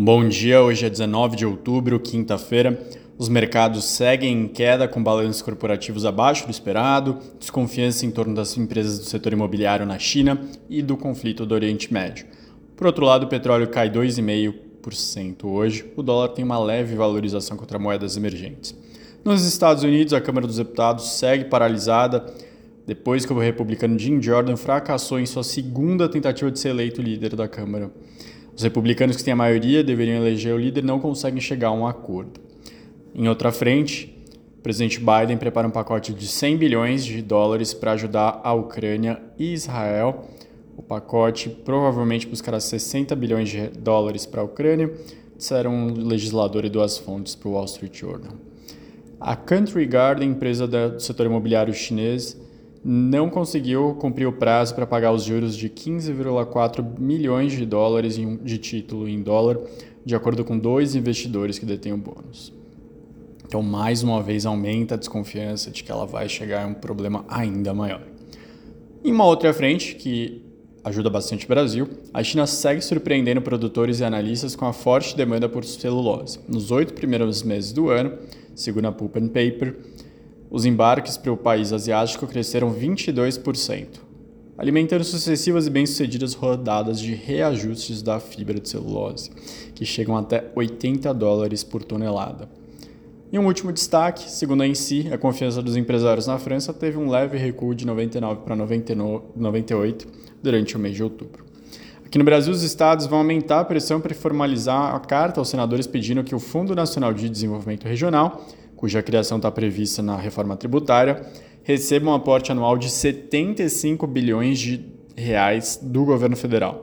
Bom dia, hoje é 19 de outubro, quinta-feira. Os mercados seguem em queda com balanços corporativos abaixo do esperado, desconfiança em torno das empresas do setor imobiliário na China e do conflito do Oriente Médio. Por outro lado, o petróleo cai 2,5% hoje. O dólar tem uma leve valorização contra moedas emergentes. Nos Estados Unidos, a Câmara dos Deputados segue paralisada depois que o republicano Jim Jordan fracassou em sua segunda tentativa de ser eleito líder da Câmara. Os republicanos que têm a maioria deveriam eleger o líder não conseguem chegar a um acordo. Em outra frente, o presidente Biden prepara um pacote de 100 bilhões de dólares para ajudar a Ucrânia e Israel. O pacote provavelmente buscará 60 bilhões de dólares para a Ucrânia, disseram um legislador e duas fontes para o Wall Street Journal. A Country Garden, empresa do setor imobiliário chinês, não conseguiu cumprir o prazo para pagar os juros de 15,4 milhões de dólares de título em dólar, de acordo com dois investidores que detêm o bônus. Então, mais uma vez, aumenta a desconfiança de que ela vai chegar a um problema ainda maior. Em uma outra frente, que ajuda bastante o Brasil, a China segue surpreendendo produtores e analistas com a forte demanda por celulose. Nos oito primeiros meses do ano, segundo a Pulp and Paper, os embarques para o país asiático cresceram 22%, alimentando sucessivas e bem-sucedidas rodadas de reajustes da fibra de celulose, que chegam até 80 dólares por tonelada. E um último destaque, segundo a ENSI, a confiança dos empresários na França teve um leve recuo de 99 para 98 durante o mês de outubro. Aqui no Brasil, os estados vão aumentar a pressão para formalizar a carta aos senadores pedindo que o Fundo Nacional de Desenvolvimento Regional cuja criação está prevista na reforma tributária, receba um aporte anual de 75 bilhões de reais do governo federal.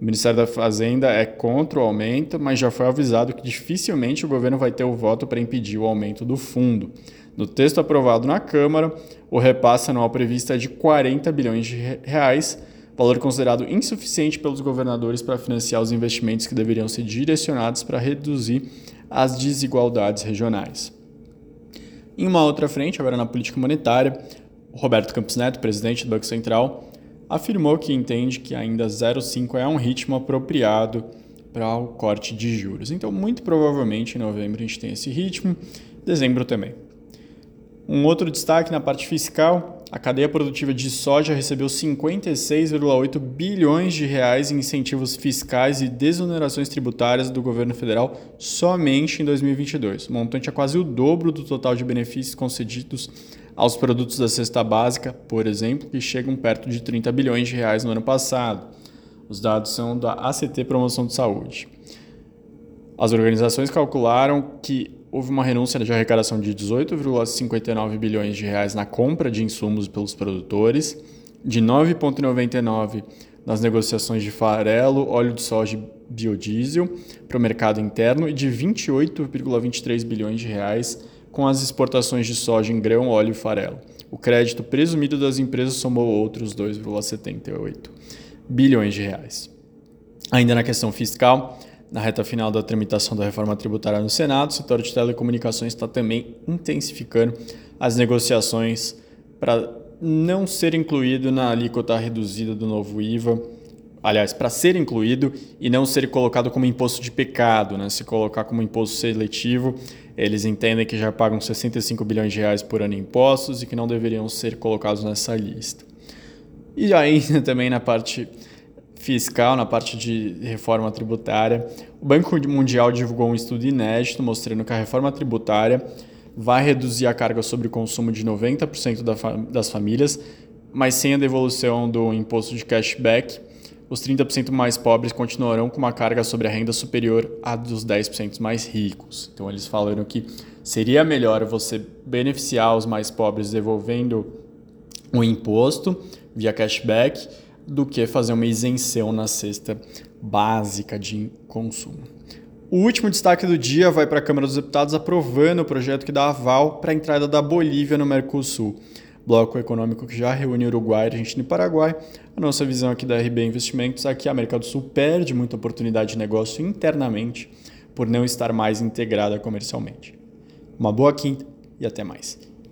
O Ministério da Fazenda é contra o aumento, mas já foi avisado que dificilmente o governo vai ter o voto para impedir o aumento do fundo. No texto aprovado na Câmara, o repasse anual previsto é de 40 bilhões de reais, valor considerado insuficiente pelos governadores para financiar os investimentos que deveriam ser direcionados para reduzir as desigualdades regionais. Em uma outra frente, agora na política monetária, Roberto Campos Neto, presidente do Banco Central, afirmou que entende que ainda 0,5 é um ritmo apropriado para o corte de juros. Então, muito provavelmente em novembro a gente tem esse ritmo, dezembro também. Um outro destaque na parte fiscal, a cadeia produtiva de soja recebeu 56,8 bilhões de reais em incentivos fiscais e desonerações tributárias do governo federal somente em 2022. O montante é quase o dobro do total de benefícios concedidos aos produtos da cesta básica, por exemplo, que chegam perto de 30 bilhões de reais no ano passado. Os dados são da ACT Promoção de Saúde. As organizações calcularam que houve uma renúncia de arrecadação de 18,59 bilhões de reais na compra de insumos pelos produtores, de 9,99 nas negociações de farelo, óleo de soja e biodiesel para o mercado interno e de 28,23 bilhões de reais com as exportações de soja em grão, óleo e farelo. O crédito presumido das empresas somou outros 2,78 bilhões de reais. Ainda na questão fiscal, na reta final da tramitação da reforma tributária no Senado, o setor de telecomunicações está também intensificando as negociações para não ser incluído na alíquota reduzida do novo IVA. Aliás, para ser incluído e não ser colocado como imposto de pecado, né? se colocar como imposto seletivo, eles entendem que já pagam 65 bilhões de reais por ano em impostos e que não deveriam ser colocados nessa lista. E ainda também na parte fiscal, na parte de reforma tributária, o Banco Mundial divulgou um estudo inédito mostrando que a reforma tributária vai reduzir a carga sobre o consumo de 90% das famílias, mas sem a devolução do imposto de cashback, os 30% mais pobres continuarão com uma carga sobre a renda superior à dos 10% mais ricos. Então eles falaram que seria melhor você beneficiar os mais pobres devolvendo o imposto via cashback do que fazer uma isenção na cesta básica de consumo. O último destaque do dia vai para a Câmara dos Deputados aprovando o projeto que dá aval para a entrada da Bolívia no Mercosul, bloco econômico que já reúne Uruguai, Argentina e Paraguai. A nossa visão aqui da RB Investimentos é que a América do Sul perde muita oportunidade de negócio internamente por não estar mais integrada comercialmente. Uma boa quinta e até mais.